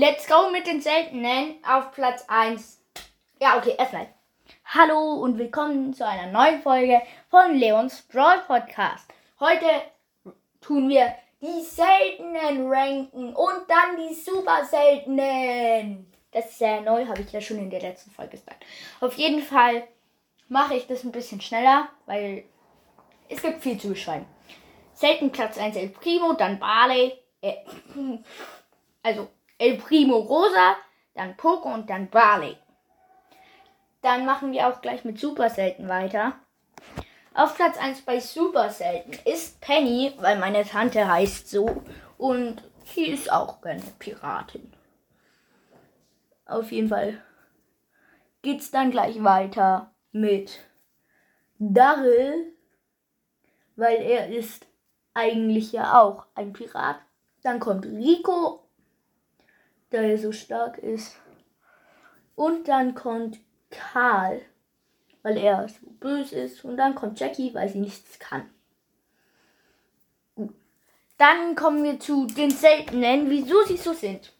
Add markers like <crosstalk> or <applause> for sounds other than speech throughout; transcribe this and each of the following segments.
Let's go mit den seltenen auf Platz 1. Ja, okay, erstmal. Hallo und willkommen zu einer neuen Folge von Leons Brawl Podcast. Heute tun wir die seltenen ranken und dann die super seltenen. Das ist sehr neu, habe ich ja schon in der letzten Folge gesagt. Auf jeden Fall mache ich das ein bisschen schneller, weil es gibt viel zu beschreiben. Selten Platz 1 El Primo, dann Barley, äh, <laughs> also El Primo Rosa, dann Poco und dann Barley. Dann machen wir auch gleich mit Super Selten weiter. Auf Platz 1 bei Super Selten ist Penny, weil meine Tante heißt so. Und sie ist auch eine Piratin. Auf jeden Fall geht's dann gleich weiter mit Darrell, weil er ist eigentlich ja auch ein Pirat. Dann kommt Rico, da er so stark ist. Und dann kommt Karl, weil er so böse ist. Und dann kommt Jackie, weil sie nichts kann. Gut. Dann kommen wir zu den seltenen, wieso sie so sind.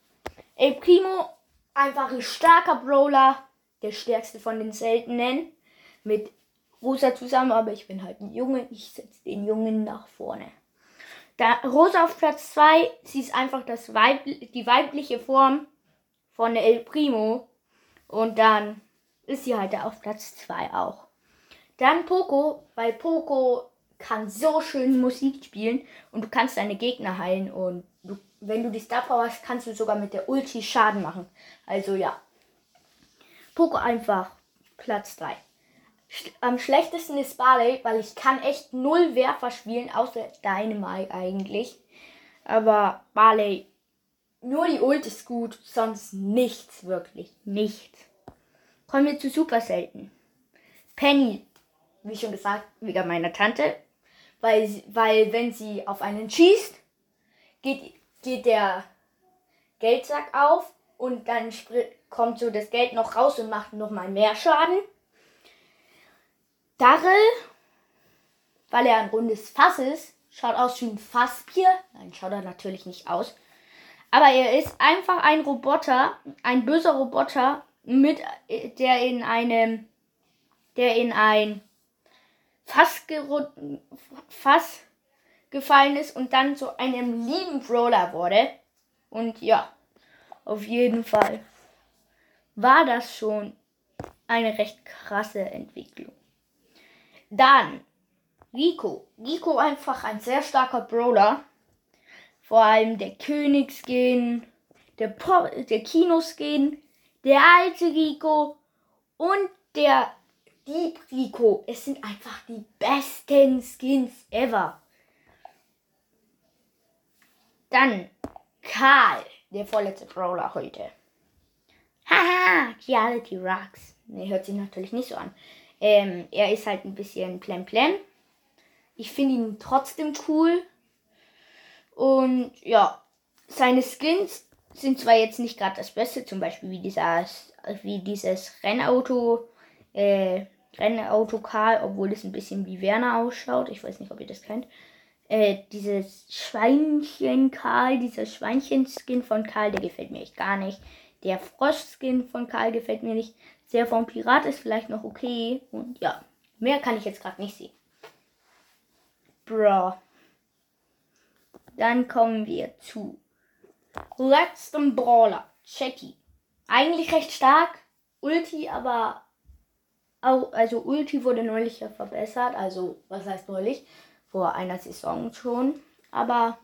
El Primo, einfach ein starker Brawler, der stärkste von den seltenen. Mit Rosa zusammen, aber ich bin halt ein Junge, ich setze den Jungen nach vorne. Da Rosa auf Platz 2, sie ist einfach das Weib die weibliche Form von El Primo. Und dann ist sie halt auf Platz 2 auch. Dann Poco, weil Poco kann so schön Musik spielen und du kannst deine Gegner heilen und du, wenn du die Star Power hast, kannst du sogar mit der Ulti Schaden machen. Also ja. Poco einfach Platz 3 am schlechtesten ist Barley, weil ich kann echt null Werfer spielen, außer Dynamite eigentlich. Aber Barley, nur die Ult ist gut, sonst nichts, wirklich, nichts. Kommen wir zu super selten. Penny, wie schon gesagt, wegen meiner Tante, weil, weil wenn sie auf einen schießt, geht, geht der Geldsack auf und dann kommt so das Geld noch raus und macht nochmal mehr Schaden. Darrell, weil er ein rundes Fass ist, schaut aus wie ein Fassbier. Nein, schaut er natürlich nicht aus. Aber er ist einfach ein Roboter, ein böser Roboter, mit, der in einem, der in ein Fass, Fass gefallen ist und dann zu einem lieben Brawler wurde. Und ja, auf jeden Fall war das schon eine recht krasse Entwicklung. Dann Rico. Rico einfach ein sehr starker Brawler. Vor allem der Königsskin, der, der Kinoskin, der alte Rico und der Dieb Rico. Es sind einfach die besten Skins ever. Dann Karl, der vorletzte Brawler heute. Haha, Reality Rocks. Ne, hört sich natürlich nicht so an. Ähm, er ist halt ein bisschen plemplem. Ich finde ihn trotzdem cool. Und ja, seine Skins sind zwar jetzt nicht gerade das Beste, zum Beispiel wie dieses, wie dieses Rennauto, äh, Rennauto Karl, obwohl es ein bisschen wie Werner ausschaut. Ich weiß nicht, ob ihr das kennt. Äh, dieses Schweinchen Karl, dieser Schweinchen-Skin von Karl, der gefällt mir echt gar nicht. Der Frosch-Skin von Karl gefällt mir nicht. Der vom Pirat ist vielleicht noch okay. Und ja, mehr kann ich jetzt gerade nicht sehen. Bro. Dann kommen wir zu letztem Brawler. Jackie. Eigentlich recht stark. Ulti, aber auch, also Ulti wurde neulich ja verbessert. Also, was heißt neulich? Vor einer Saison schon. Aber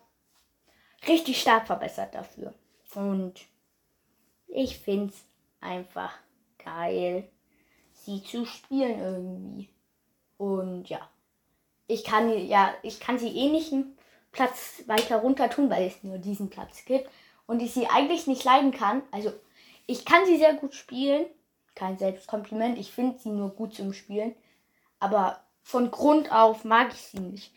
richtig stark verbessert dafür. Und ich finde es einfach geil, sie zu spielen irgendwie. Und ja, ich kann ja, ich kann sie eh nicht einen Platz weiter runter tun, weil es nur diesen Platz gibt und ich sie eigentlich nicht leiden kann. Also ich kann sie sehr gut spielen, kein Selbstkompliment. Ich finde sie nur gut zum Spielen, aber von Grund auf mag ich sie nicht,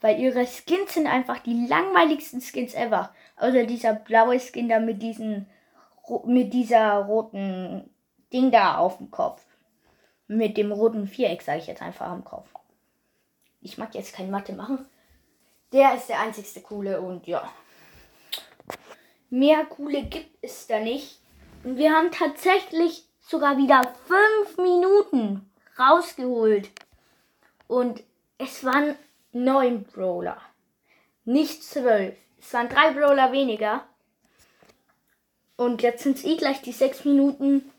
weil ihre Skins sind einfach die langweiligsten Skins ever. Außer dieser blaue Skin da mit diesen mit dieser roten Ding da auf dem Kopf. Mit dem roten Viereck, sage ich jetzt einfach am Kopf. Ich mag jetzt kein Mathe machen. Der ist der einzigste coole und ja. mehr coole gibt es da nicht. Und wir haben tatsächlich sogar wieder fünf Minuten rausgeholt. Und es waren neun Brawler. Nicht zwölf. Es waren drei Brawler weniger. Und jetzt sind es eh gleich die sechs Minuten.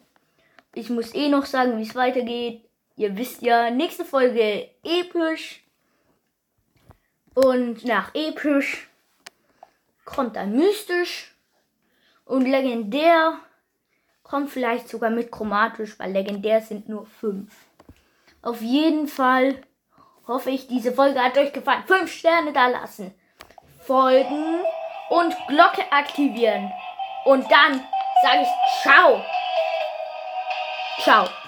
Ich muss eh noch sagen, wie es weitergeht. Ihr wisst ja, nächste Folge episch. Und nach episch kommt dann mystisch. Und legendär kommt vielleicht sogar mit chromatisch, weil legendär sind nur fünf. Auf jeden Fall hoffe ich, diese Folge hat euch gefallen. Fünf Sterne da lassen. Folgen und Glocke aktivieren. Und dann sage ich ciao. Ciao.